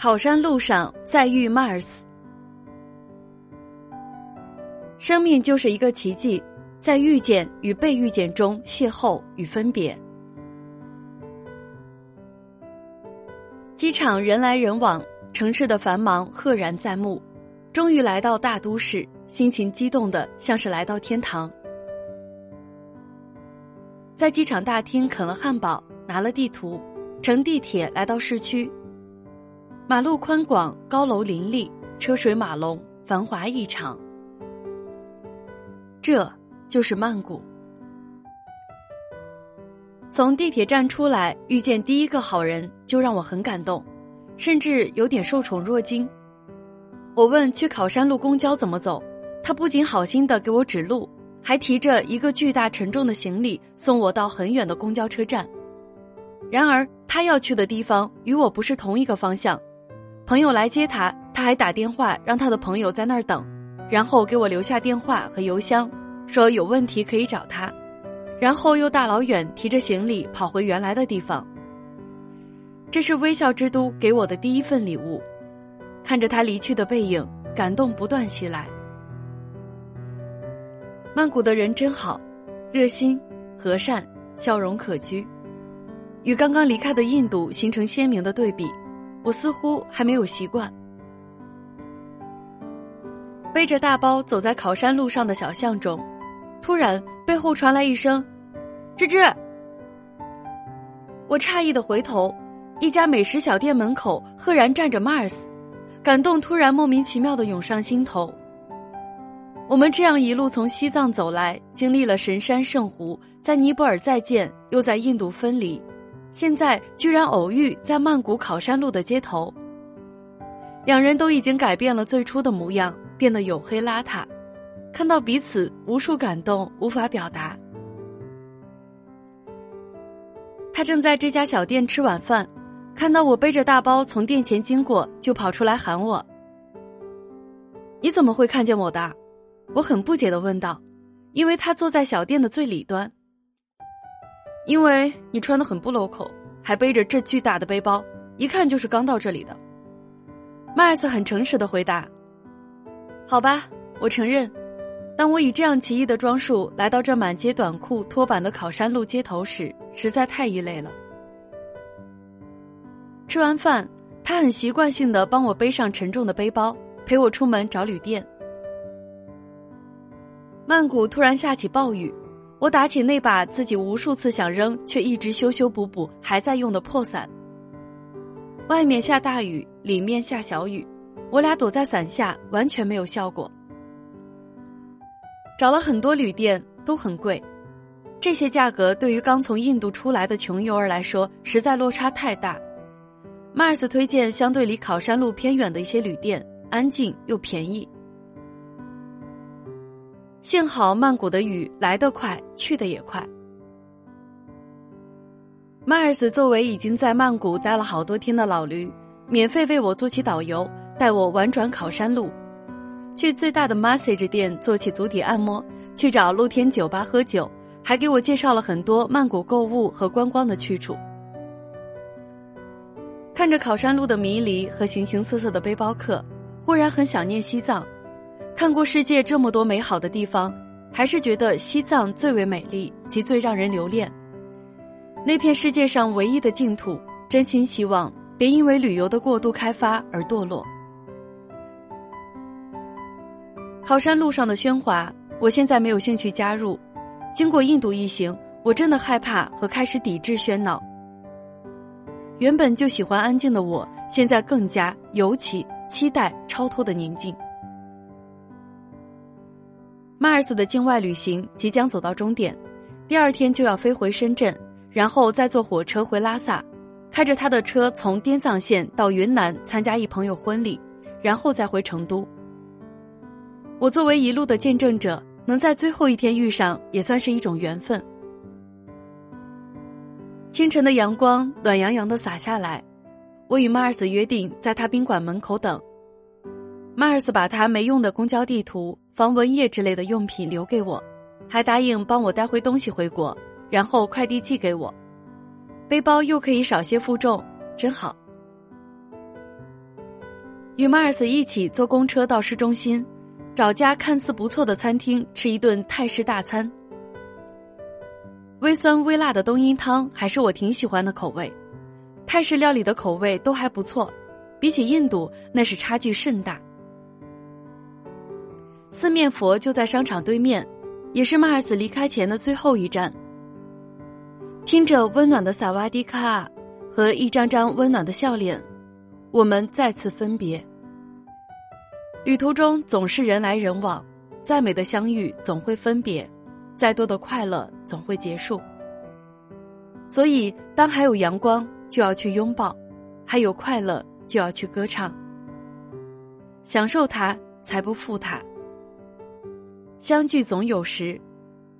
考山路上再遇 Mars。生命就是一个奇迹，在遇见与被遇见中邂逅与分别。机场人来人往，城市的繁忙赫然在目。终于来到大都市，心情激动的像是来到天堂。在机场大厅啃了汉堡，拿了地图，乘地铁来到市区。马路宽广，高楼林立，车水马龙，繁华异常。这就是曼谷。从地铁站出来，遇见第一个好人，就让我很感动，甚至有点受宠若惊。我问去考山路公交怎么走，他不仅好心的给我指路，还提着一个巨大沉重的行李送我到很远的公交车站。然而他要去的地方与我不是同一个方向，朋友来接他，他还打电话让他的朋友在那儿等，然后给我留下电话和邮箱，说有问题可以找他。然后又大老远提着行李跑回原来的地方。这是微笑之都给我的第一份礼物，看着他离去的背影，感动不断袭来。曼谷的人真好，热心、和善、笑容可掬，与刚刚离开的印度形成鲜明的对比。我似乎还没有习惯。背着大包走在考山路上的小巷中。突然，背后传来一声“吱吱”，我诧异的回头，一家美食小店门口赫然站着 Mars，感动突然莫名其妙的涌上心头。我们这样一路从西藏走来，经历了神山圣湖，在尼泊尔再见，又在印度分离，现在居然偶遇在曼谷考山路的街头。两人都已经改变了最初的模样，变得黝黑邋遢。看到彼此，无数感动无法表达。他正在这家小店吃晚饭，看到我背着大包从店前经过，就跑出来喊我：“你怎么会看见我的？”我很不解的问道，因为他坐在小店的最里端。因为你穿的很不 local，还背着这巨大的背包，一看就是刚到这里的。麦斯很诚实的回答：“好吧，我承认。”当我以这样奇异的装束来到这满街短裤、拖板的考山路街头时，实在太异类了。吃完饭，他很习惯性的帮我背上沉重的背包，陪我出门找旅店。曼谷突然下起暴雨，我打起那把自己无数次想扔却一直修修补补还在用的破伞。外面下大雨，里面下小雨，我俩躲在伞下，完全没有效果。找了很多旅店都很贵，这些价格对于刚从印度出来的穷游儿来说实在落差太大。Mars 推荐相对离考山路偏远的一些旅店，安静又便宜。幸好曼谷的雨来得快，去得也快。Mars 作为已经在曼谷待了好多天的老驴，免费为我做起导游，带我玩转考山路。去最大的 massage 店做起足底按摩，去找露天酒吧喝酒，还给我介绍了很多曼谷购物和观光的去处。看着考山路的迷离和形形色色的背包客，忽然很想念西藏。看过世界这么多美好的地方，还是觉得西藏最为美丽，及最让人留恋。那片世界上唯一的净土，真心希望别因为旅游的过度开发而堕落。考山路上的喧哗，我现在没有兴趣加入。经过印度一行，我真的害怕和开始抵制喧闹。原本就喜欢安静的我，现在更加尤其期待超脱的宁静。马尔斯的境外旅行即将走到终点，第二天就要飞回深圳，然后再坐火车回拉萨，开着他的车从滇藏线到云南参加一朋友婚礼，然后再回成都。我作为一路的见证者，能在最后一天遇上，也算是一种缘分。清晨的阳光暖洋洋的洒下来，我与马尔斯约定在他宾馆门口等。马尔斯把他没用的公交地图、防蚊液之类的用品留给我，还答应帮我带回东西回国，然后快递寄给我，背包又可以少些负重，真好。与马尔斯一起坐公车到市中心，找家看似不错的餐厅吃一顿泰式大餐。微酸微辣的冬阴汤还是我挺喜欢的口味，泰式料理的口味都还不错，比起印度那是差距甚大。四面佛就在商场对面，也是马尔斯离开前的最后一站。听着温暖的萨瓦迪卡和一张张温暖的笑脸，我们再次分别。旅途中总是人来人往，再美的相遇总会分别，再多的快乐总会结束。所以，当还有阳光，就要去拥抱；还有快乐，就要去歌唱。享受它，才不负它。相聚总有时，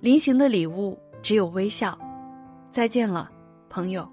临行的礼物只有微笑。再见了，朋友。